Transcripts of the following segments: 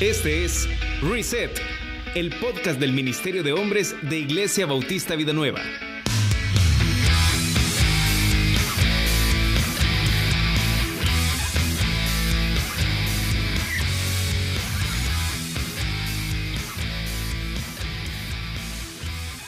Este es Reset, el podcast del Ministerio de Hombres de Iglesia Bautista Vida Nueva.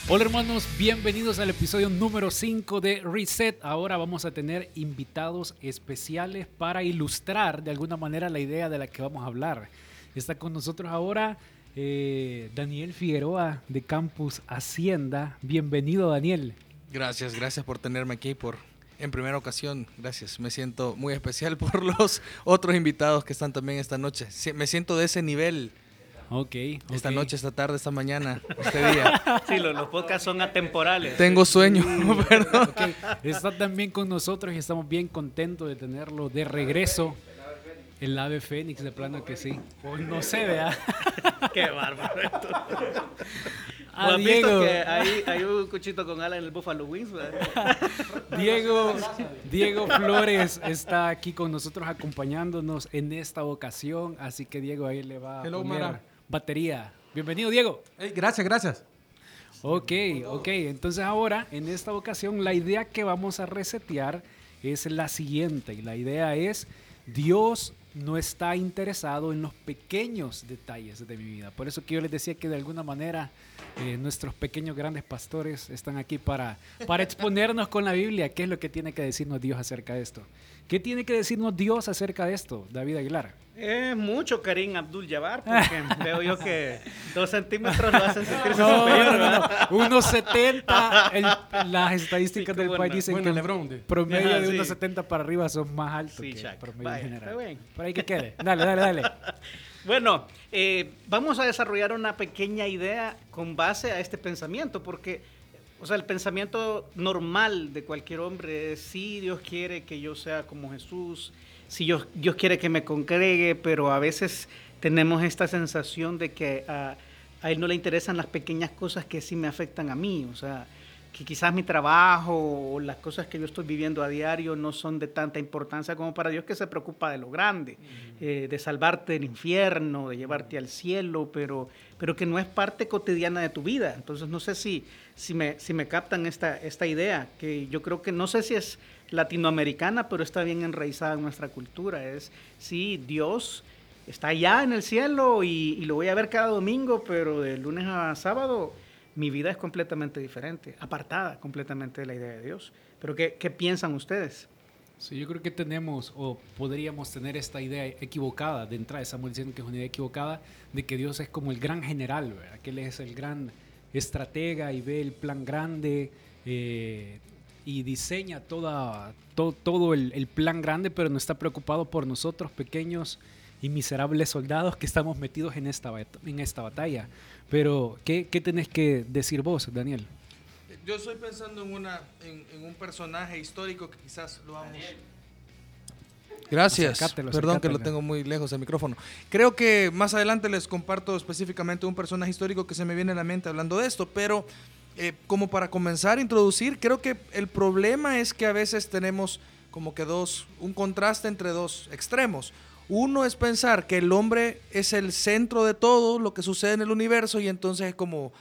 Hola hermanos, bienvenidos al episodio número 5 de Reset. Ahora vamos a tener invitados especiales para ilustrar de alguna manera la idea de la que vamos a hablar. Está con nosotros ahora eh, Daniel Figueroa de Campus Hacienda. Bienvenido Daniel. Gracias, gracias por tenerme aquí por en primera ocasión. Gracias, me siento muy especial por los otros invitados que están también esta noche. Me siento de ese nivel Ok. Esta noche, esta tarde, esta mañana, este día. Sí, los, los podcasts son atemporales. Tengo sueño, perdón. Okay. Está también con nosotros y estamos bien contentos de tenerlo de regreso. El ave fénix, de plano que sí. no sé, vea. Qué bárbaro. A ¿Has Diego. visto que hay, hay un cuchito con ala en el Buffalo Wings? ¿verdad? Diego, Diego Flores está aquí con nosotros acompañándonos en esta ocasión, así que Diego ahí le va a Hello, poner Mara. batería. Bienvenido, Diego. Gracias, gracias. Ok, ok. Entonces ahora, en esta ocasión, la idea que vamos a resetear es la siguiente. Y la idea es, Dios no está interesado en los pequeños detalles de mi vida. Por eso que yo les decía que de alguna manera eh, nuestros pequeños grandes pastores están aquí para, para exponernos con la Biblia qué es lo que tiene que decirnos Dios acerca de esto. ¿Qué tiene que decirnos Dios acerca de esto, David Aguilar? Es mucho Karim Abdul Jabbar, porque veo yo que dos centímetros lo hacen sentirse No, superior. no, no, ¿verdad? no. 1.70, el- las estadísticas Sí, del país dicen Bueno, que Lebron, de- promedio Ajá, de sí. 1.70 para arriba son más altos Sí, que Chuck. promedio Vaya, general. está bien. Por ahí que quede. Dale, dale, dale. Bueno, eh, vamos a desarrollar una pequeña idea con base a este pensamiento, porque, o sea, el pensamiento normal de cualquier hombre es, sí, Dios quiere que yo sea como Jesús, si Dios, Dios quiere que me congregue, pero a veces tenemos esta sensación de que a, a Él no le interesan las pequeñas cosas que sí me afectan a mí, o sea, que quizás mi trabajo o las cosas que yo estoy viviendo a diario no son de tanta importancia como para Dios que se preocupa de lo grande, eh, de salvarte del infierno, de llevarte al cielo, pero, pero que no es parte cotidiana de tu vida. Entonces no sé si, si, me, si me captan esta, esta idea, que yo creo que no sé si es latinoamericana, pero está bien enraizada en nuestra cultura. Es, sí, Dios está allá en el cielo y, y lo voy a ver cada domingo, pero de lunes a sábado mi vida es completamente diferente, apartada completamente de la idea de Dios. Pero ¿qué, qué piensan ustedes? Sí, yo creo que tenemos o podríamos tener esta idea equivocada de entrada, estamos diciendo que es una idea equivocada de que Dios es como el gran general, ¿verdad? que Él es el gran estratega y ve el plan grande eh, y diseña toda, to- todo el, el plan grande, pero no está preocupado por nosotros pequeños y miserables soldados que estamos metidos en esta, en esta batalla. Pero, ¿qué, ¿qué tenés que decir vos, Daniel? Yo estoy pensando en, una, en, en un personaje histórico que quizás lo vamos... Gracias. Acércatelo, Perdón que lo tengo muy lejos el micrófono. Creo que más adelante les comparto específicamente un personaje histórico que se me viene a la mente hablando de esto, pero eh, como para comenzar a introducir, creo que el problema es que a veces tenemos como que dos, un contraste entre dos extremos. Uno es pensar que el hombre es el centro de todo lo que sucede en el universo y entonces es como,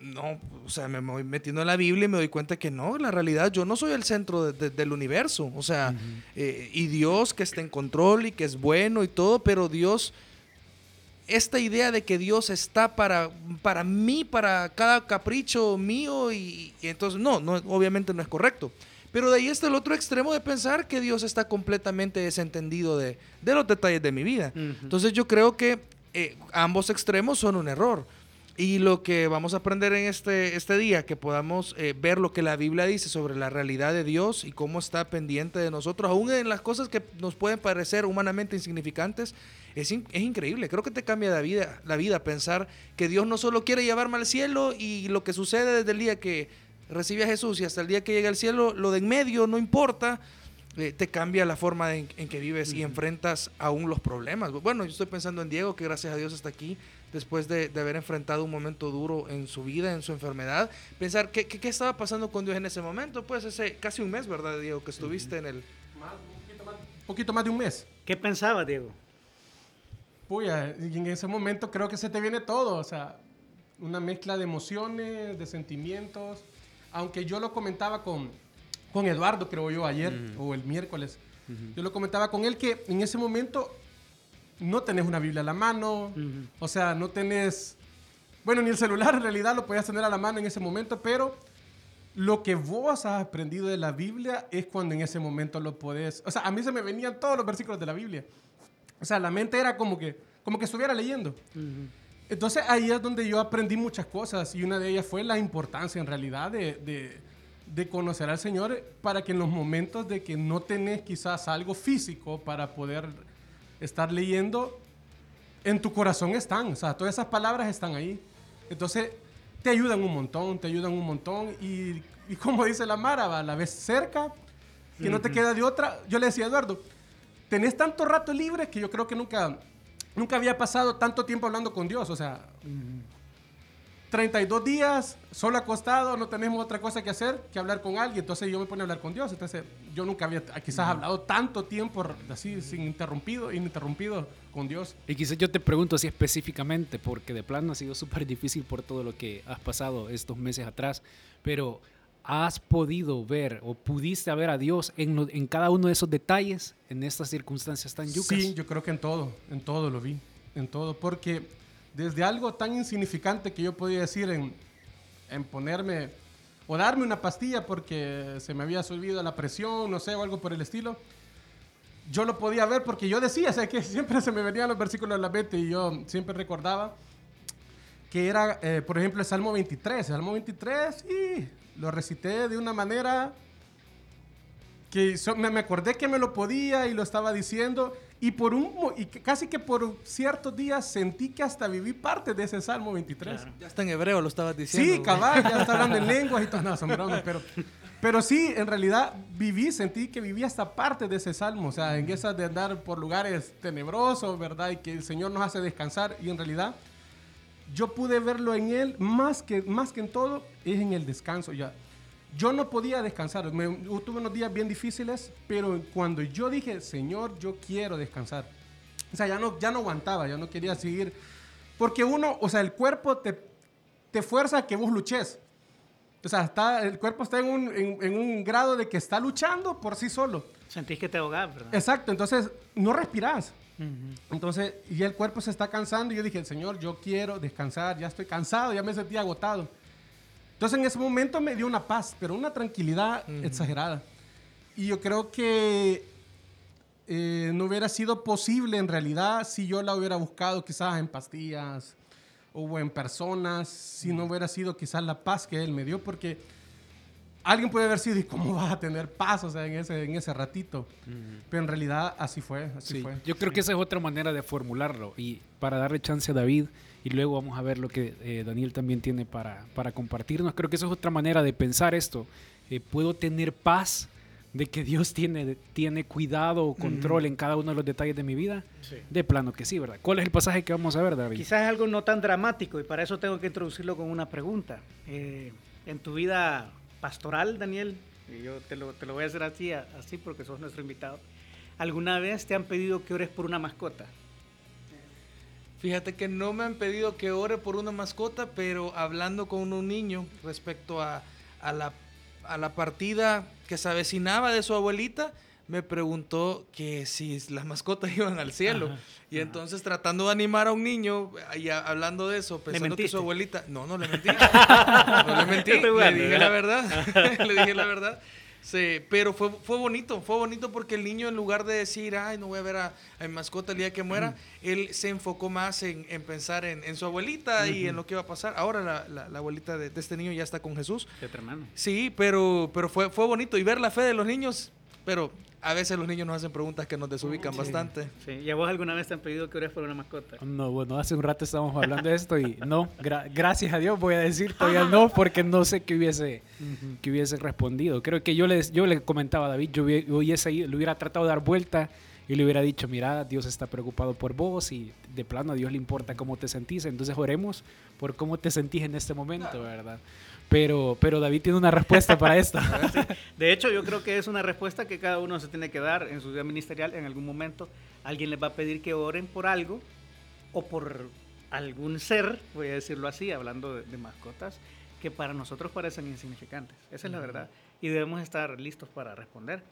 no, o sea, me voy metiendo en la Biblia y me doy cuenta que no, en la realidad yo no soy el centro de- de- del universo, o sea, eh, y Dios que está en control y que es bueno y todo, pero Dios, esta idea de que Dios está para, para mí, para cada capricho mío, y, y entonces no, no, obviamente no es correcto. Pero de ahí está el otro extremo de pensar que Dios está completamente desentendido de, de los detalles de mi vida. Entonces yo creo que eh, ambos extremos son un error. Y lo que vamos a aprender en este, este día, que podamos eh, ver lo que la Biblia dice sobre la realidad de Dios y cómo está pendiente de nosotros, aún en las cosas que nos pueden parecer humanamente insignificantes, es, in- es increíble. Creo que te cambia la vida, la vida pensar que Dios no solo quiere llevarme al cielo y lo que sucede desde el día que recibe a Jesús y hasta el día que llega al cielo, lo de en medio no importa, eh, te cambia la forma en, en que vives y enfrentas aún los problemas. Bueno, yo estoy pensando en Diego, que gracias a Dios está aquí después de, de haber enfrentado un momento duro en su vida, en su enfermedad. Pensar, ¿qué, qué, qué estaba pasando con Dios en ese momento? Pues ese casi un mes, ¿verdad, Diego? Que estuviste en el... Un poquito más de un mes. ¿Qué pensaba, Diego? puya, y en ese momento creo que se te viene todo, o sea, una mezcla de emociones, de sentimientos, aunque yo lo comentaba con, con Eduardo, creo yo, ayer o el miércoles, yo lo comentaba con él que en ese momento no tenés una Biblia a la mano, o sea, no tenés, bueno, ni el celular en realidad lo podías tener a la mano en ese momento, pero lo que vos has aprendido de la Biblia es cuando en ese momento lo podés, o sea, a mí se me venían todos los versículos de la Biblia. O sea, la mente era como que, como que estuviera leyendo. Entonces ahí es donde yo aprendí muchas cosas y una de ellas fue la importancia en realidad de, de, de conocer al Señor para que en los momentos de que no tenés quizás algo físico para poder estar leyendo, en tu corazón están, o sea, todas esas palabras están ahí. Entonces te ayudan un montón, te ayudan un montón y, y como dice la Mara, va, la ves cerca, que no te queda de otra. Yo le decía a Eduardo, tenés tanto rato libre que yo creo que nunca, nunca había pasado tanto tiempo hablando con Dios. O sea, 32 días, solo acostado, no tenemos otra cosa que hacer que hablar con alguien. Entonces yo me pongo a hablar con Dios. Entonces yo nunca había quizás hablado tanto tiempo así, sin interrumpido, ininterrumpido con Dios. Y quizás yo te pregunto así específicamente, porque de plano ha sido súper difícil por todo lo que has pasado estos meses atrás, pero ¿has podido ver o pudiste ver a Dios en, lo- en cada uno de esos detalles, en estas circunstancias tan yucas? Sí, yo creo que en todo, en todo lo vi, en todo, porque desde algo tan insignificante que yo podía decir en, en ponerme o darme una pastilla porque se me había subido la presión, no sé, o algo por el estilo, yo lo podía ver porque yo decía, o sea, que siempre se me venían los versículos a la mente y yo siempre recordaba que era, eh, por ejemplo, el Salmo 23. El Salmo 23, y lo recité de una manera que so- me, me acordé que me lo podía y lo estaba diciendo y por un y que casi que por ciertos días sentí que hasta viví parte de ese Salmo 23. Ya está en hebreo, lo estabas diciendo. Sí, cabal, ya está hablando en lenguas y todo, no, son bromas, pero, pero sí, en realidad viví, sentí que viví hasta parte de ese salmo, o sea, en esas de andar por lugares tenebrosos, ¿verdad? Y que el Señor nos hace descansar y en realidad yo pude verlo en Él más que, más que en todo, es en el descanso ya. Yo no podía descansar, me, tuve unos días bien difíciles, pero cuando yo dije, Señor, yo quiero descansar, o sea, ya no, ya no aguantaba, ya no quería seguir, porque uno, o sea, el cuerpo te, te fuerza a que vos luches. O sea, está, el cuerpo está en un, en- en un grado de que está luchando por sí solo. Sentís que te ahogás, ¿verdad? Exacto, entonces no respirás. Entonces, y el cuerpo se está cansando y yo dije, Señor, yo quiero descansar, ya estoy cansado, ya me sentí agotado. Entonces en ese momento me dio una paz, pero una tranquilidad exagerada. Y yo creo que eh, no hubiera sido posible en realidad si yo la hubiera buscado quizás en pastillas o en personas, si no hubiera sido quizás la paz que Él me dio, porque alguien puede haber sido, ¿y cómo vas a tener paz o sea, en, ese, en ese ratito? Pero en realidad así fue, así Sí, fue. Yo creo que esa es otra manera de formularlo y para darle chance a David y luego vamos a ver lo que eh, Daniel también tiene para, para compartirnos. Creo que esa es otra manera de pensar esto. Eh, puedo tener paz de que Dios tiene, tiene cuidado o control en cada uno de los detalles de mi vida. Sí. De plano que sí, ¿verdad? ¿Cuál es el pasaje que vamos a ver, David? Quizás es algo no tan dramático y para eso tengo que introducirlo con una pregunta. Eh, en tu vida pastoral, Daniel, y yo te lo, te lo voy a hacer así, así porque sos nuestro invitado, ¿alguna vez te han pedido que ores por una mascota? Fíjate que no me han pedido que ore por una mascota, pero hablando con un niño respecto a, a la, a la partida que se avecinaba de su abuelita, me preguntó que si las mascotas iban al cielo. Ajá, y entonces tratando de animar a un niño, y a- hablando de eso, pensando que su abuelita... No, no le mentí. no le mentí. Le dije la verdad. le dije la verdad. Sí, pero fue, fue bonito, fue bonito porque el niño en lugar de decir, ay, no voy a ver a, a mi mascota el día que muera, él se enfocó más en, en pensar en, en su abuelita y en lo que iba a pasar. Ahora la, la- la abuelita de, de este niño ya está con Jesús. De tu hermano. Sí, pero, pero fue, fue bonito y ver la fe de los niños, pero a veces los niños nos hacen preguntas que nos desubican bastante. Sí. ¿Y a vos alguna vez te han pedido que ores por una mascota? No, bueno, hace un rato estábamos hablando de esto y no, gra- gracias a Dios voy a decir todavía no porque no sé qué hubiese, que hubiese respondido. Creo que yo le, yo le comentaba a David, yo hubie- hubiese, ido- le hubiera tratado de dar vuelta y le hubiera dicho, mira, Dios está preocupado por vos y de plano a Dios le importa cómo te sentís, entonces oremos por cómo te sentís en este momento, ¿verdad? Pero, pero David tiene una respuesta para esto. De hecho, yo creo que es una respuesta que cada uno se tiene que dar en su vida ministerial. En algún momento alguien les va a pedir que oren por algo o por algún ser, voy a decirlo así, hablando de, de mascotas, que para nosotros parecen insignificantes. Esa es la verdad. Y debemos estar listos para responder.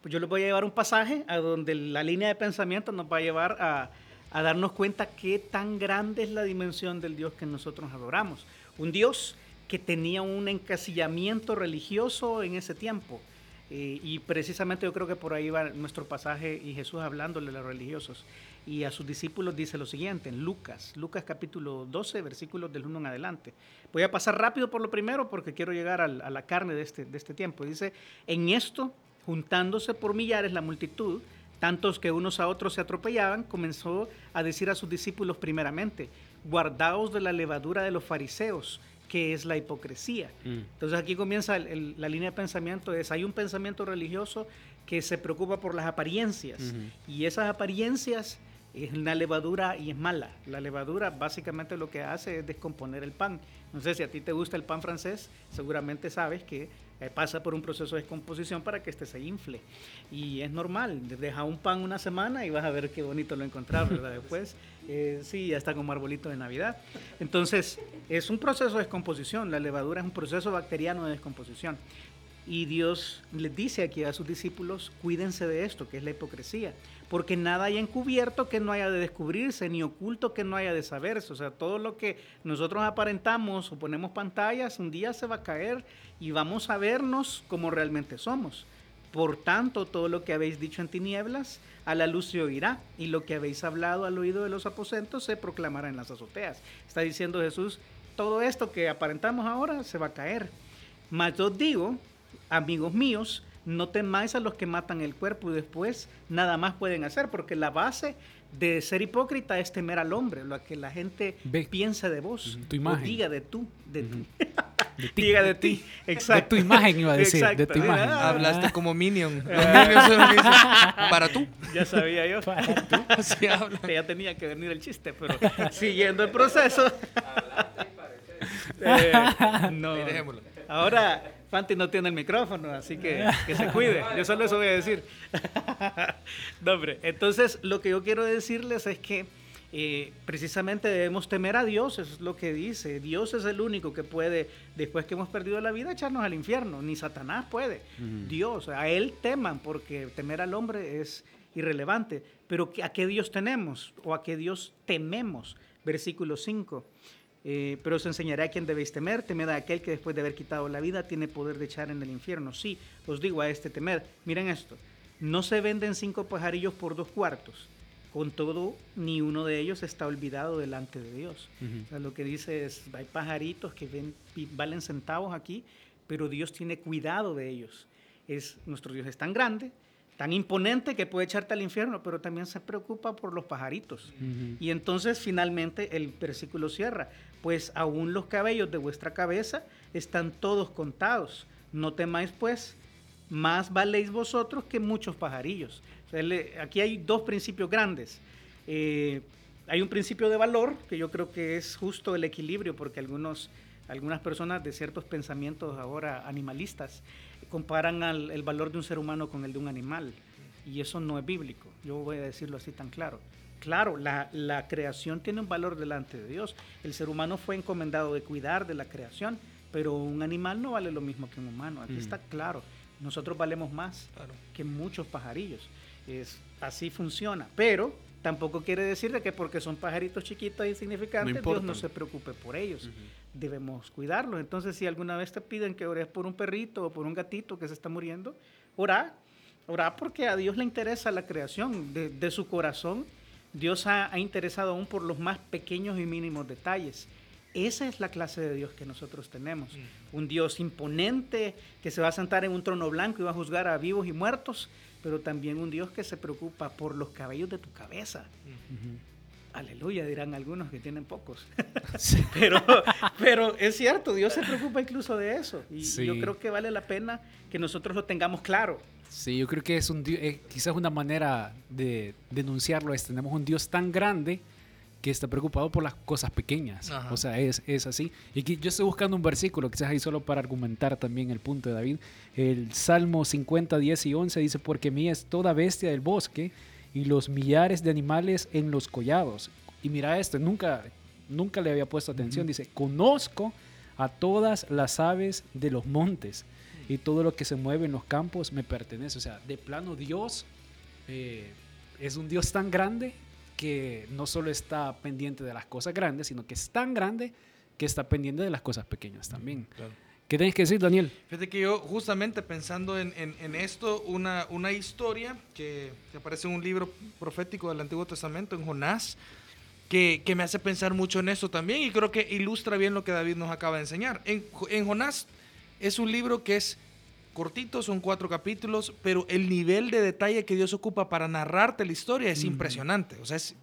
Pues yo les voy a llevar un pasaje a donde la línea de pensamiento nos va a llevar a, a darnos cuenta qué tan grande es la dimensión del Dios que nosotros adoramos. Un Dios que tenía un encasillamiento religioso en ese tiempo. Eh, y precisamente yo creo que por ahí va nuestro pasaje y Jesús hablándole a los religiosos. Y a sus discípulos dice lo siguiente, en Lucas, Lucas capítulo 12, versículos del 1 en adelante. Voy a pasar rápido por lo primero porque quiero llegar a la carne de este, de este tiempo. Dice, en esto, juntándose por millares la multitud, tantos que unos a otros se atropellaban, comenzó a decir a sus discípulos primeramente, guardaos de la levadura de los fariseos, que es la hipocresía. Mm. Entonces aquí comienza el, el, la línea de pensamiento, es hay un pensamiento religioso que se preocupa por las apariencias y esas apariencias es una levadura y es mala. La levadura básicamente lo que hace es descomponer el pan. No sé si a ti te gusta el pan francés, seguramente sabes que eh, pasa por un proceso de descomposición para que este se infle. Y es normal, deja un pan una semana y vas a ver qué bonito lo encontrás, ¿verdad? Después, eh, sí, ya está como arbolito de Navidad. Entonces, es un proceso de descomposición. La levadura es un proceso bacteriano de descomposición. Y Dios les dice aquí a sus discípulos, cuídense de esto, que es la hipocresía, porque nada hay encubierto que no haya de descubrirse, ni oculto que no haya de saberse. O sea, todo lo que nosotros aparentamos o ponemos pantallas, un día se va a caer y vamos a vernos como realmente somos. Por tanto, todo lo que habéis dicho en tinieblas, a la luz se oirá, y lo que habéis hablado al oído de los aposentos se proclamará en las azoteas. Está diciendo Jesús, todo esto que aparentamos ahora se va a caer. Mas yo digo amigos míos, no temáis a los que matan el cuerpo y después nada más pueden hacer, porque la base de ser hipócrita es temer al hombre, lo que la gente Ve. piensa de vos, tu imagen. o diga de tú, de, uh -huh. de ti, diga de, de ti, exacto. De tu imagen iba a decir, exacto. de tu imagen. Ah, Hablaste como Minion. Los Minions son para tú. Ya sabía yo. Para tú. Así habla. Ya tenía que venir el chiste, pero siguiendo el proceso. eh, no. Ahora Fanti no tiene el micrófono, así que que se cuide. Yo solo eso voy a decir. no, hombre. Entonces, lo que yo quiero decirles es que eh, precisamente debemos temer a Dios, eso es lo que dice. Dios es el único que puede, después que hemos perdido la vida, echarnos al infierno. Ni Satanás puede. Uh -huh. Dios, a Él teman, porque temer al hombre es irrelevante. Pero ¿a qué Dios tenemos? ¿O a qué Dios tememos? Versículo 5. Eh, pero os enseñaré a quién debéis temer, temed a aquel que después de haber quitado la vida tiene poder de echar en el infierno. Sí, os digo a este temer. Miren esto, no se venden cinco pajarillos por dos cuartos. Con todo, ni uno de ellos está olvidado delante de Dios. Uh -huh. o sea, lo que dice es, hay pajaritos que ven, valen centavos aquí, pero Dios tiene cuidado de ellos. Es, nuestro Dios es tan grande, tan imponente que puede echarte al infierno, pero también se preocupa por los pajaritos. Uh -huh. Y entonces finalmente el versículo cierra, pues aún los cabellos de vuestra cabeza están todos contados. No temáis pues, más valéis vosotros que muchos pajarillos. Aquí hay dos principios grandes. Eh, hay un principio de valor, que yo creo que es justo el equilibrio, porque algunos, algunas personas de ciertos pensamientos ahora animalistas comparan el valor de un ser humano con el de un animal. Y eso no es bíblico. Yo voy a decirlo así tan claro. Claro, la, la, creación tiene un valor delante de Dios. El ser humano fue encomendado de cuidar de la creación, pero un animal no vale lo mismo que un humano. Aquí mm. está claro. Nosotros valemos más claro. que muchos pajarillos. Es, así funciona. Pero tampoco quiere decir de que porque son pajaritos chiquitos e insignificantes, no Dios no se preocupe por ellos. Uh -huh. Debemos cuidarlos. Entonces, si alguna vez te piden que ores por un perrito o por un gatito que se está muriendo, ora. Ora porque a Dios le interesa la creación de, de su corazón Dios ha, ha, interesado aún por los más pequeños y mínimos detalles. Esa es la clase de Dios que nosotros tenemos. Mm. Un Dios imponente que se va a sentar en un trono blanco y va a juzgar a vivos y muertos, pero también un Dios que se preocupa por los cabellos de tu cabeza. Mm -hmm. Aleluya, dirán algunos que tienen pocos. Sí. pero, pero es cierto, Dios se preocupa incluso de eso. Y sí. yo creo que vale la pena que nosotros lo tengamos claro. Sí, yo creo que es un eh, quizás una manera de denunciarlo es tenemos un Dios tan grande que está preocupado por las cosas pequeñas. Ajá. O sea, es, es así. Y que yo estoy buscando un versículo, quizás ahí solo para argumentar también el punto de David. El Salmo 50, 10 y 11 dice, porque mía es toda bestia del bosque y los millares de animales en los collados. Y mira esto, nunca, nunca le había puesto atención. Dice, conozco a todas las aves de los montes y todo lo que se mueve en los campos me pertenece. O sea, de plano Dios eh, es un Dios tan grande que no solo está pendiente de las cosas grandes, sino que es tan grande que está pendiente de las cosas pequeñas también. ¿Qué tienes que decir, Daniel? Fíjate que yo, justamente pensando en, en- en esto, una, una historia que, que aparece en un libro profético del Antiguo Testamento, en Jonás, que, que me hace pensar mucho en esto también y creo que ilustra bien lo que David nos acaba de enseñar. En, en Jonás es un libro que es cortito, son cuatro capítulos, pero el nivel de detalle que Dios ocupa para narrarte la historia es impresionante, o sea, es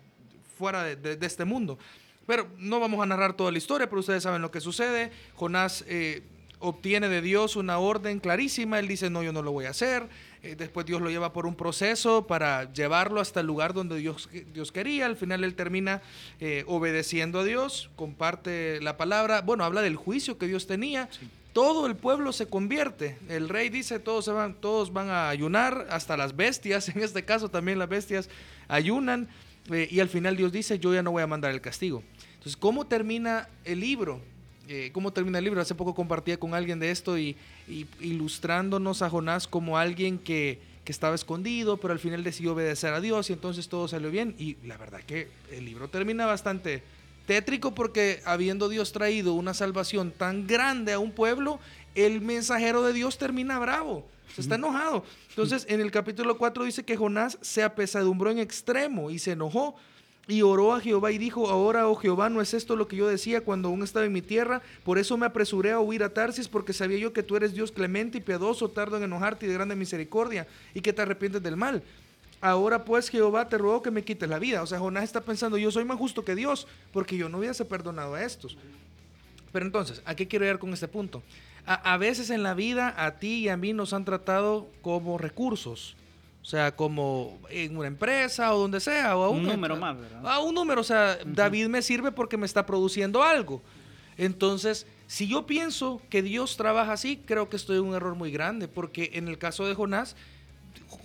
fuera de, de- de este mundo. Pero no vamos a narrar toda la historia, pero ustedes saben lo que sucede. Jonás eh, obtiene de Dios una orden clarísima, él dice, no, yo no lo voy a hacer. Eh, después Dios lo lleva por un proceso para llevarlo hasta el lugar donde Dios, Dios quería. Al final él termina eh, obedeciendo a Dios, comparte la palabra, bueno, habla del juicio que Dios tenía. Todo el pueblo se convierte. El rey dice, todos, se van, todos van a ayunar, hasta las bestias, en este caso también las bestias ayunan. eh, y al final Dios dice, yo ya no voy a mandar el castigo. Entonces, ¿cómo termina el libro? Eh, ¿Cómo termina el libro? Hace poco compartía con alguien de esto y, y ilustrándonos a Jonás como alguien que, que estaba escondido, pero al final decidió obedecer a Dios y entonces todo salió bien. Y la verdad que el libro termina bastante tétrico porque habiendo Dios traído una salvación tan grande a un pueblo, el mensajero de Dios termina bravo, se está enojado. Entonces en el capítulo 4 dice que Jonás se apesadumbró en extremo y se enojó y oró a Jehová y dijo, ahora, oh Jehová, no es esto lo que yo decía cuando aún estaba en mi tierra, por eso me apresuré a huir a Tarsis, porque sabía yo que tú eres Dios clemente y piadoso, tardo en enojarte y de grande misericordia, y que te arrepientes del mal. Ahora pues Jehová te ruego que me quites la vida. O sea, Jonás está pensando, yo soy más justo que Dios, porque yo no hubiese perdonado a estos. Pero entonces, ¿a qué quiero llegar con este punto? A, a veces en la vida a ti y a mí nos han tratado como recursos. O sea, como en una empresa o donde sea. O a Un número más, ¿verdad? A un número. O sea, David me sirve porque me está produciendo algo. Entonces, si yo pienso que Dios trabaja así, creo que estoy en un error muy grande. Porque en el caso de Jonás,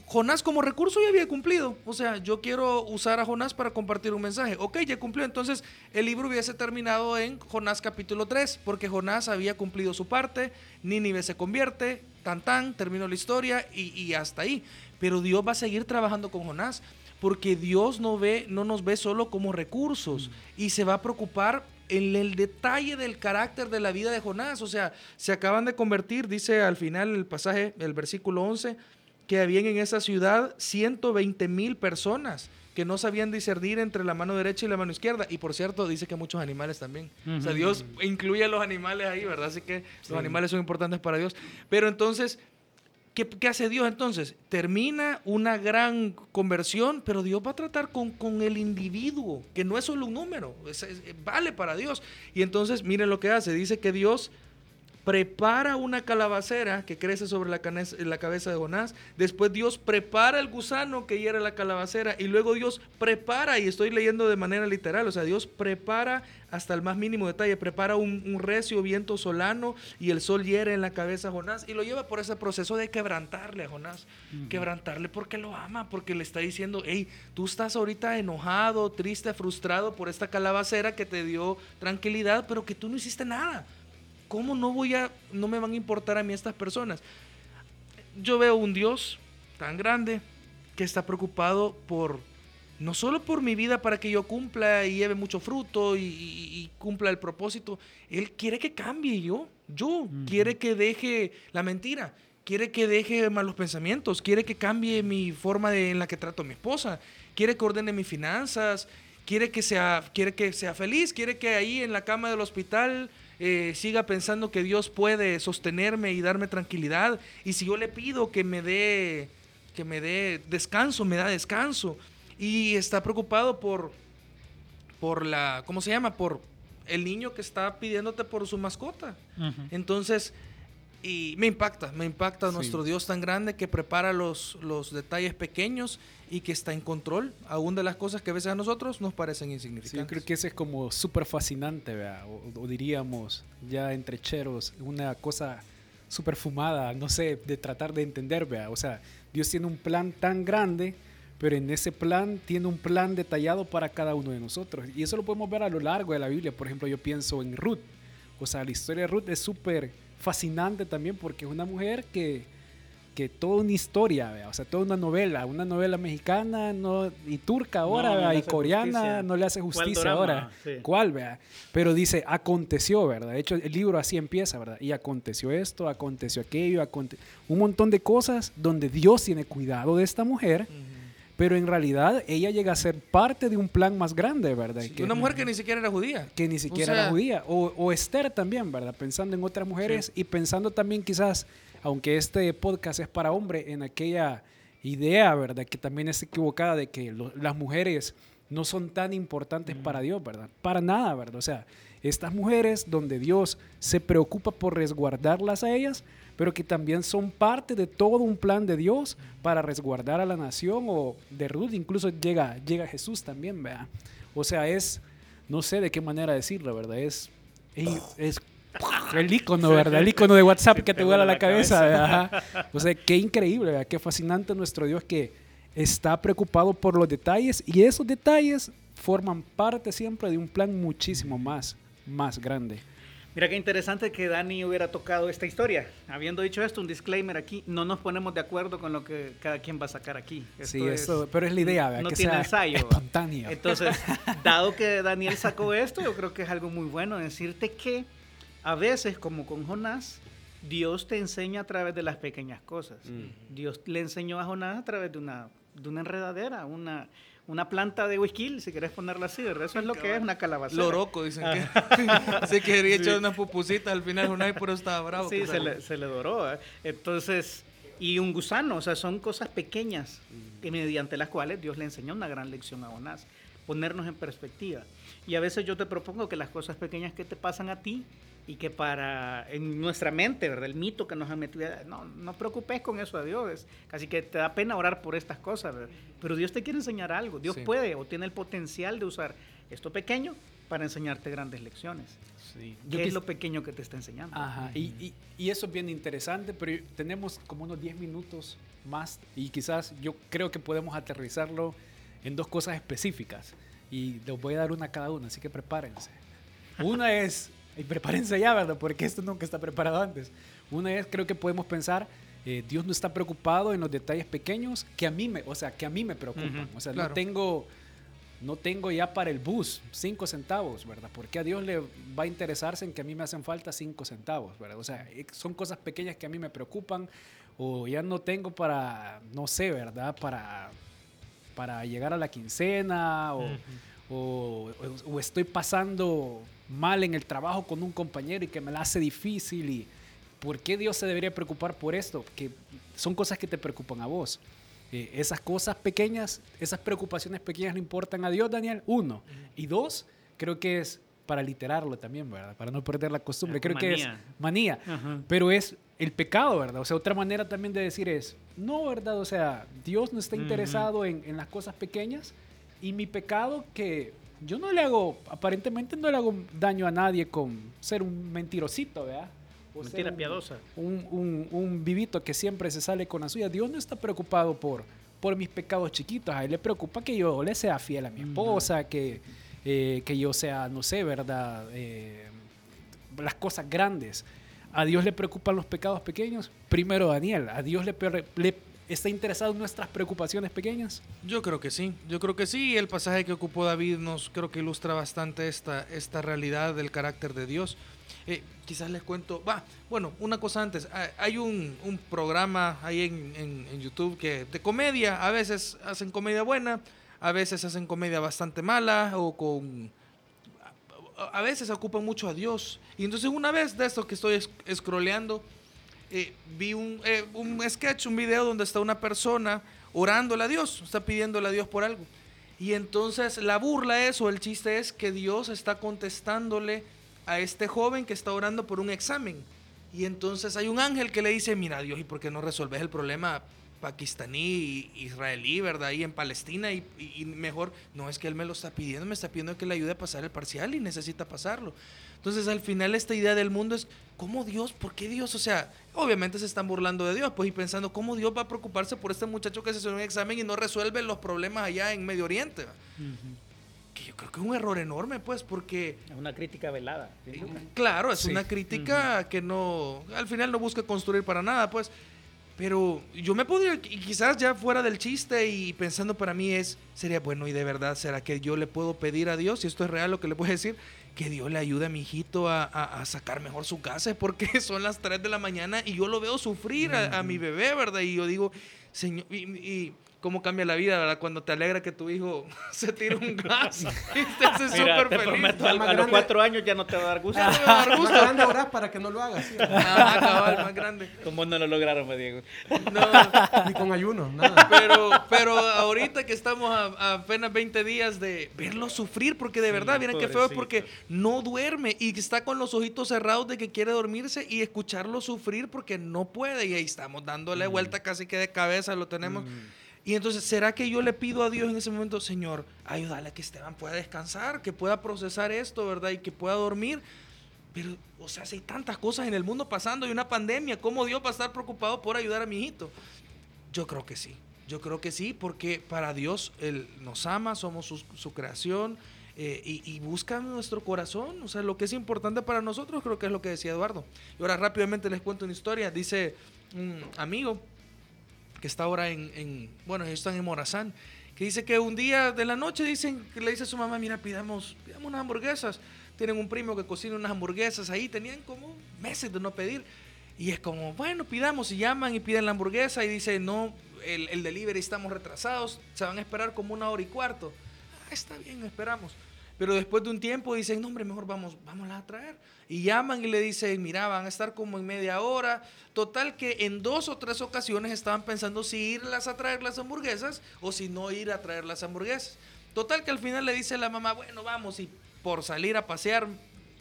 Jonás como recurso ya había cumplido. O sea, yo quiero usar a Jonás para compartir un mensaje. Ok, ya cumplió. Entonces el libro hubiese terminado en Jonás capítulo 3, porque Jonás había cumplido su parte, Nínive se convierte, tan tan, terminó la historia y, y hasta ahí. Pero Dios va a seguir trabajando con Jonás, porque Dios no, ve, no nos ve solo como recursos y se va a preocupar en el detalle del carácter de la vida de Jonás. O sea, se acaban de convertir, dice al final el pasaje, el versículo 11, que habían en esa ciudad 120 mil personas que no sabían discernir entre la mano derecha y la mano izquierda. Y por cierto, dice que muchos animales también. O sea, Dios incluye a los animales ahí, ¿verdad? Así que los animales son importantes para Dios. Pero entonces, ¿qué, qué hace Dios entonces? Termina una gran conversión, pero Dios va a tratar con, con el individuo, que no es solo un número, es- es- vale para Dios. Y entonces, miren lo que hace. Dice que Dios prepara una calabacera que crece sobre la, cabeza de Jonás. Después Dios prepara el gusano que hiere la calabacera. Y luego Dios prepara, y estoy leyendo de manera literal, o sea, Dios prepara hasta el más mínimo detalle, prepara un, un recio viento solano y el sol hiere en la cabeza a Jonás y lo lleva por ese proceso de quebrantarle a Jonás. Quebrantarle porque lo ama, porque le está diciendo, hey, tú estás ahorita enojado, triste, frustrado por esta calabacera que te dio tranquilidad, pero que tú no hiciste nada. ¿Cómo no voy a, no me van a importar a mí estas personas? Yo veo un Dios tan grande que está preocupado por, no solo por mi vida para que yo cumpla y lleve mucho fruto y, y- y cumpla el propósito, Él quiere que cambie yo, yo, quiere que deje la mentira, quiere que deje malos pensamientos, quiere que cambie mi forma de- en la que trato a mi esposa, quiere que ordene mis finanzas, quiere que sea, quiere que sea feliz, quiere que ahí en la cama del hospital eh, siga pensando que Dios puede sostenerme y darme tranquilidad. Y si yo le pido que me dé, que me dé descanso, me da descanso. Y está preocupado por, por la, ¿cómo se llama? Por el niño que está pidiéndote por su mascota. Entonces, y me impacta, me impacta Sí. nuestro Dios tan grande que prepara los, los detalles pequeños y que está en control, aún de las cosas que a veces a nosotros nos parecen Sí, insignificantes. yo creo que ese es como súper fascinante. O, o diríamos, ya entre cheros, una cosa súper fumada, no sé, de tratar de entender, ¿verdad? O sea, Dios tiene un plan tan grande, pero en ese plan tiene un plan detallado para cada uno de nosotros. Y eso lo podemos ver a lo largo de la Biblia. Por ejemplo, yo pienso en Ruth. O sea, la historia de Ruth es súper fascinante también porque es una mujer que que toda una historia, ¿vea? o sea, toda una novela, una novela mexicana no, y turca ahora, No, no y coreana justicia. no le hace ¿Cuál justicia ahora. Sí. ¿Cuál, vea? Pero dice, aconteció, ¿verdad? De hecho, el libro así empieza, ¿verdad? Y aconteció esto, aconteció aquello, aconte un montón de cosas donde Dios tiene cuidado de esta mujer, pero en realidad ella llega a ser parte de un plan más grande, ¿verdad? Sí, que, una mujer que ni siquiera era judía. que ni siquiera sea- era judía. O, o Esther también, ¿verdad? Pensando en otras mujeres y pensando también quizás, aunque este podcast es para hombre, en aquella idea, ¿verdad? Que también es equivocada de que lo- las mujeres no son tan importantes para Dios, ¿verdad? Para nada, ¿verdad? O sea, estas mujeres donde Dios se preocupa por resguardarlas a ellas, pero que también son parte de todo un plan de Dios para resguardar a la nación o de Ruth, incluso llega, llega Jesús también, ¿verdad? O sea, es, no sé de qué manera decirlo, ¿verdad? Es, es, es el icono, ¿verdad? El icono de WhatsApp que te vuela la cabeza. Ajá. O sea, qué increíble, ¿verdad? Qué fascinante nuestro Dios que está preocupado por los detalles y esos detalles forman parte siempre de un plan muchísimo más, más grande. Mira qué interesante que Dani hubiera tocado esta historia. Habiendo dicho esto, un disclaimer aquí, no nos ponemos de acuerdo con lo que cada quien va a sacar aquí. sí, Esto es- eso, pero es la idea, ¿verdad? No que tiene sea ensayo. espontáneo. Entonces, dado que Daniel sacó esto, yo creo que es algo muy bueno decirte que a veces, como con Jonás, Dios te enseña a través de las pequeñas cosas. Dios le enseñó a Jonás a través de una, de una enredadera, una, una planta de whisky, si querés ponerla así, ¿verdad? Eso es lo que es una calabaza. Loroco, dicen que. se quería echar unas pupusitas al final, Unai, pero estaba bravo. Sí, se le, se le doró. ¿eh? Entonces, y un gusano, o sea, son cosas pequeñas que mediante las cuales Dios le enseñó una gran lección a Jonás, ponernos en perspectiva. Y a veces yo te propongo que las cosas pequeñas que te pasan a ti y que para en nuestra mente, ¿verdad? El mito que nos han metido, no, no preocupes con eso a Dios, es casi que te da pena orar por estas cosas, ¿verdad? pero Dios te quiere enseñar algo, Dios Sí. puede o tiene el potencial de usar esto pequeño para enseñarte grandes lecciones. Sí. ¿Qué Yo es lo pequeño que te está enseñando? Ajá, y, y- y eso es bien interesante, pero tenemos como unos 10 minutos más y quizás yo creo que podemos aterrizarlo en dos cosas específicas y les voy a dar una a cada una, así que prepárense. Una es, y prepárense ya, ¿verdad? Porque esto nunca está preparado antes. Una es, creo que podemos pensar, eh, Dios no está preocupado en los detalles pequeños que a mí me, o sea, que a mí me preocupan. Ujú, o sea, claro. no tengo no tengo ya para el bus cinco centavos, ¿verdad? Porque a Dios le va a interesarse en que a mí me hacen falta cinco centavos, ¿verdad? O sea, eh, son cosas pequeñas que a mí me preocupan o ya no tengo para, no sé, ¿verdad? Para, para llegar a la quincena o, o- o- o estoy pasando mal en el trabajo con un compañero y que me la hace difícil y ¿por qué Dios se debería preocupar por esto? Que son cosas que te preocupan a vos. Eh, esas cosas pequeñas, esas preocupaciones pequeñas le importan a Dios, Daniel, uno. Y dos, creo que es para literarlo también, ¿verdad? Para no perder la costumbre. Creo que es manía. manía. Pero es el pecado, ¿verdad? O sea, otra manera también de decir es, no, ¿verdad? O sea, Dios no está interesado en, en las cosas pequeñas y mi pecado que yo no le hago, aparentemente no le hago daño a nadie con ser un mentirosito, ¿verdad? O Mentira un- piadosa. un, un- un vivito que siempre se sale con la suya. Dios no está preocupado por, por mis pecados chiquitos. A Él le preocupa que yo le sea fiel a mi esposa, que, eh, que yo sea, no sé, ¿verdad? Eh, las cosas grandes. A Dios le preocupan los pecados pequeños. Primero, Daniel, a Dios le, está interesado en nuestras preocupaciones pequeñas. Yo creo que sí, yo creo que sí. El pasaje que ocupó David nos creo que ilustra bastante esta, esta realidad del carácter de Dios. Eh, quizás les cuento, bueno, una cosa antes, hay un, programa ahí en, en- en YouTube que de comedia, a veces hacen comedia buena, a veces hacen comedia bastante mala o con... A, veces ocupan mucho a Dios. Y entonces una vez de esto que estoy es- scrolleando, eh, vi un, eh, un sketch, un video donde está una persona orándole a Dios, está pidiéndole a Dios por algo. Y entonces la burla es o el chiste es que Dios está contestándole a este joven que está orando por un examen. Y entonces hay un ángel que le dice, mira Dios, ¿y por qué no resolves el problema pakistaní, israelí, ¿verdad? Ahí en Palestina y, y mejor, no es que él me lo está pidiendo, me está pidiendo que le ayude a pasar el parcial y necesita pasarlo. Entonces al final esta idea del mundo es, ¿cómo Dios? ¿Por qué Dios? O sea, obviamente se están burlando de Dios, pues y pensando, ¿cómo Dios va a preocuparse por este muchacho que se hace un examen y no resuelve los problemas allá en Medio Oriente? Que yo creo que es un error enorme, pues, porque... Es una crítica velada. Claro, es una crítica que no, al final no busca construir para nada, pues. Pero yo me podría, y quizás ya fuera del chiste y pensando para mí es, sería bueno y de verdad, ¿será que yo le puedo pedir a Dios, si esto es real lo que le puedo decir, que Dios le ayude a mi hijito a, sacar mejor su casa, porque son las 3 de la mañana y yo lo veo sufrir a, mi bebé, ¿verdad? Y yo digo, Señor, y cómo cambia la vida, ¿verdad? Cuando te alegra que tu hijo se tire un gas y te hace súper feliz. Prometo, a, los cuatro años ya no te va a dar gusto. Ya no te va a dar gusto. Más grande orar para que no lo hagas. ¿sí? Ah, cabal, más grande. ¿Cómo no lo lograron, me Diego? No. Ni con ayuno, nada. Pero, pero ahorita que estamos a, apenas 20 días de verlo sufrir, porque de verdad, miren qué feo es porque no duerme y está con los ojitos cerrados de que quiere dormirse y escucharlo sufrir porque no puede. Y ahí estamos dándole mm. vuelta casi que de cabeza, lo tenemos. Mm. Y entonces, ¿será que yo le pido a Dios en ese momento, Señor, ayúdale a que Esteban pueda descansar, que pueda procesar esto, ¿verdad? Y que pueda dormir. Pero, o sea, hay tantas cosas en el mundo pasando y una pandemia, ¿cómo Dios va a estar preocupado por ayudar a mi hijito? Yo creo que sí, yo creo que sí, porque para Dios Él nos ama, somos su, creación eh, y, y, busca nuestro corazón. O sea, lo que es importante para nosotros creo que es lo que decía Eduardo. Y ahora rápidamente les cuento una historia. Dice un amigo, que está ahora en, bueno, ellos están en Morazán, que dice que un día de la noche dicen, le dice a su mamá, mira, pidamos, pidamos unas hamburguesas. Tienen un primo que cocina unas hamburguesas ahí, tenían como meses de no pedir. Y es como, bueno, pidamos y llaman y piden la hamburguesa y dice, no, el, el delivery estamos retrasados, se van a esperar como una hora y cuarto. Ah, está bien, esperamos. Pero después de un tiempo dicen, no, mejor vamos, vamos a traer. Y llaman y le dicen, mira, van a estar como en media hora. Total que en dos o tres ocasiones estaban pensando si irlas a traer las hamburguesas o si no ir a traer las hamburguesas. Total que al final le dice la mamá, bueno, vamos y por salir a pasear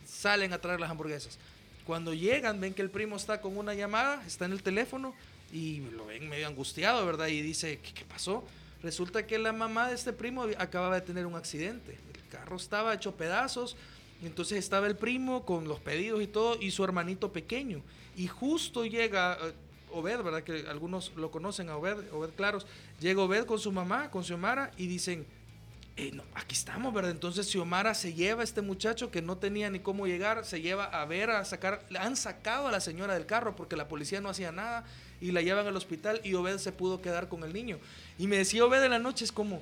salen a traer las hamburguesas. Cuando llegan ven que el primo está con una llamada, está en el teléfono y lo ven medio angustiado, ¿verdad? Y dice, ¿qué, qué pasó? Resulta que la mamá de este primo acababa de tener un accidente carro estaba hecho pedazos. Entonces estaba el primo con los pedidos y todo y su hermanito pequeño. Y justo llega eh, Obed, ¿verdad? Que algunos lo conocen a Obed, Obed Claros. Llega Obed con su mamá, con Xiomara y dicen, eh, no, aquí estamos, ¿verdad? Entonces Xiomara se lleva a este muchacho que no tenía ni cómo llegar, se lleva a ver, a sacar, han sacado a la señora del carro porque la policía no hacía nada y la llevan al hospital y Obed se pudo quedar con el niño. Y me decía Obed en la noche, es como,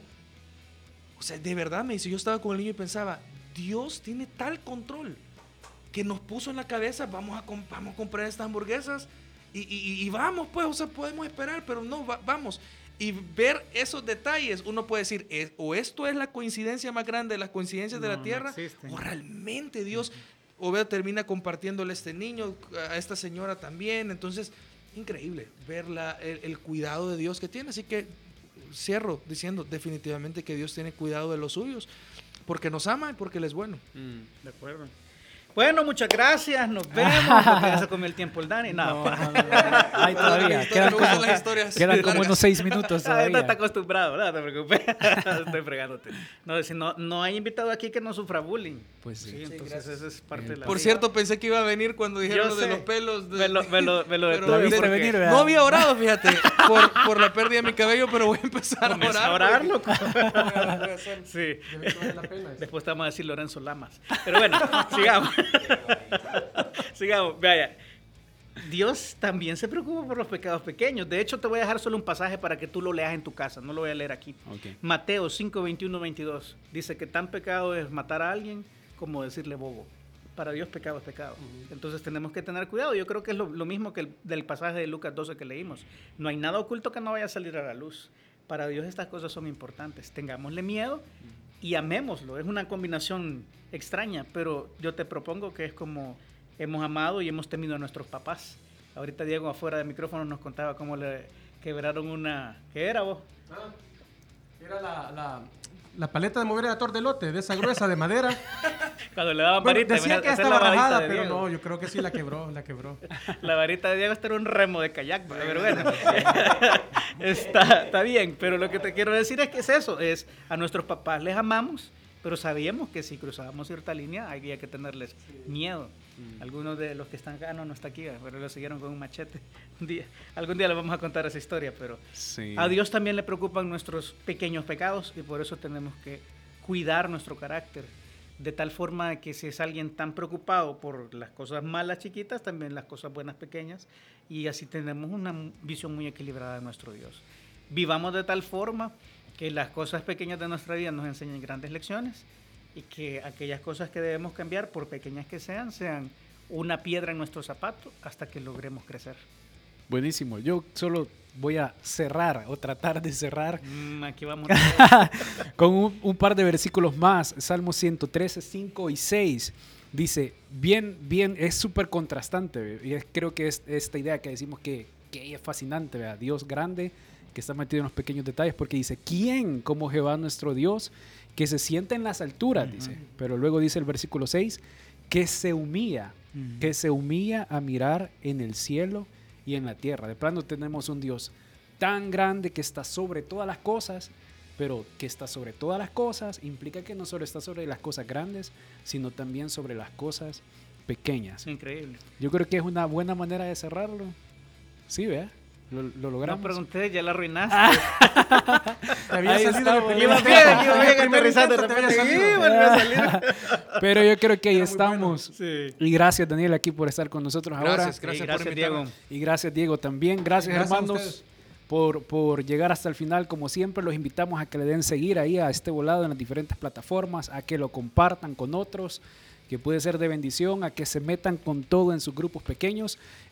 o sea, de verdad me dice, yo estaba con el niño y pensaba, Dios tiene tal control que nos puso en la cabeza, vamos a, vamos a comprar estas hamburguesas y, vamos, pues, o sea, podemos esperar, pero no, vamos. Y ver esos detalles, uno puede decir, o esto es la coincidencia más grande de las coincidencias de la Tierra, o realmente Dios, o veo, termina compartiéndole a este niño, a esta señora también. Entonces, increíble ver la, el cuidado de Dios que tiene. Así que cierro diciendo definitivamente que Dios tiene cuidado de los suyos, porque nos ama y porque Él es bueno. Mm, de acuerdo. Bueno, muchas gracias, nos vemos. Porque ya se comió el tiempo el Dani. Nada, no, no, todavía. Quedan como, quedan como unos seis minutos todavía. está acostumbrado, no te preocupes. Estoy fregándote. No, si no, no hay invitado aquí que no sufra bullying. Pues sí. sí entonces eso es parte de la Por cierto, pensé que iba a venir cuando dijeron lo de los pelos. De... Me lo, me lo, me lo de venir, No había orado, fíjate, por, por, la pérdida de mi cabello, pero voy a empezar a orar. A orar, loco. sí. Después te vamos a decir Lorenzo Lamas. Pero bueno, sigamos. Sigamos, vaya. Dios también se preocupa por los pecados pequeños. De hecho, te voy a dejar solo un pasaje para que tú lo leas en tu casa. No lo voy a leer aquí. Mateo 5, 21, 22. Dice que tan pecado es matar a alguien como decirle bobo. Para Dios pecado es pecado. Entonces tenemos que tener cuidado. Yo creo que es lo, mismo que el, del pasaje de Lucas 12 que leímos. No hay nada oculto que no vaya a salir a la luz. Para Dios estas cosas son importantes. Tengámosle miedo y amémoslo. Es una combinación extraña, pero yo te propongo que es como hemos amado y hemos temido a nuestros papás. Ahorita Diego afuera del micrófono nos contaba cómo le quebraron una... ¿Qué era vos? Ah, era la, la, la, paleta de mover el ator de esa gruesa de madera. Cuando le daban Bueno, varita, decía que estaba rajada, pero Diego. no, yo creo que sí la quebró, la quebró. La varita de Diego era un remo de kayak, pero bueno, está, está bien. Pero lo que te quiero decir es que es eso, es a nuestros papás les amamos, pero sabíamos que si cruzábamos cierta línea había que tenerles miedo. Algunos de los que están acá, no, no está aquí, pero lo siguieron con un machete. Un día, algún día le vamos a contar esa historia, pero Sí. a Dios también le preocupan nuestros pequeños pecados y por eso tenemos que cuidar nuestro carácter. De tal forma que si es alguien tan preocupado por las cosas malas chiquitas, también las cosas buenas pequeñas, y así tenemos una visión muy equilibrada de nuestro Dios. Vivamos de tal forma que las cosas pequeñas de nuestra vida nos enseñen grandes lecciones y que aquellas cosas que debemos cambiar, por pequeñas que sean, sean una piedra en nuestro zapato hasta que logremos crecer. Buenísimo. Yo solo voy a cerrar o tratar de cerrar Mm, aquí vamos. con un, un par de versículos más. Salmo 113, 5 y 6. Dice, bien, bien, es súper contrastante. Y es- creo que es esta idea que decimos que, que es fascinante, ¿verdad? Dios grande, que está metido en los pequeños detalles, porque dice, ¿quién como Jehová nuestro Dios, que se sienta en las alturas? Dice. Pero luego dice el versículo 6, que se humilla, que se humilla a mirar en el cielo y en la tierra. De plano tenemos un Dios tan grande que está sobre todas las cosas, pero que está sobre todas las cosas implica que no solo está sobre las cosas grandes, sino también sobre las cosas pequeñas. Increíble. Yo creo que es una buena manera de cerrarlo. Sí, ¿verdad? Lo, lo No logramos. pregunté, ya la arruinaste. Te había Ahí salido Iba bien. Pero yo creo que ahí Era muy bueno. estamos. Sí. Y gracias, Daniel, aquí por estar con nosotros ahora. Gracias, Sí, gracias, gracias, por Diego. Y gracias, Diego, también. Gracias, Gracias hermanos, por, por llegar hasta el final. Como siempre, los invitamos a que le den seguir ahí a este volado en las diferentes plataformas, a que lo compartan con otros, que puede ser de bendición, a que se metan con todo en sus grupos pequeños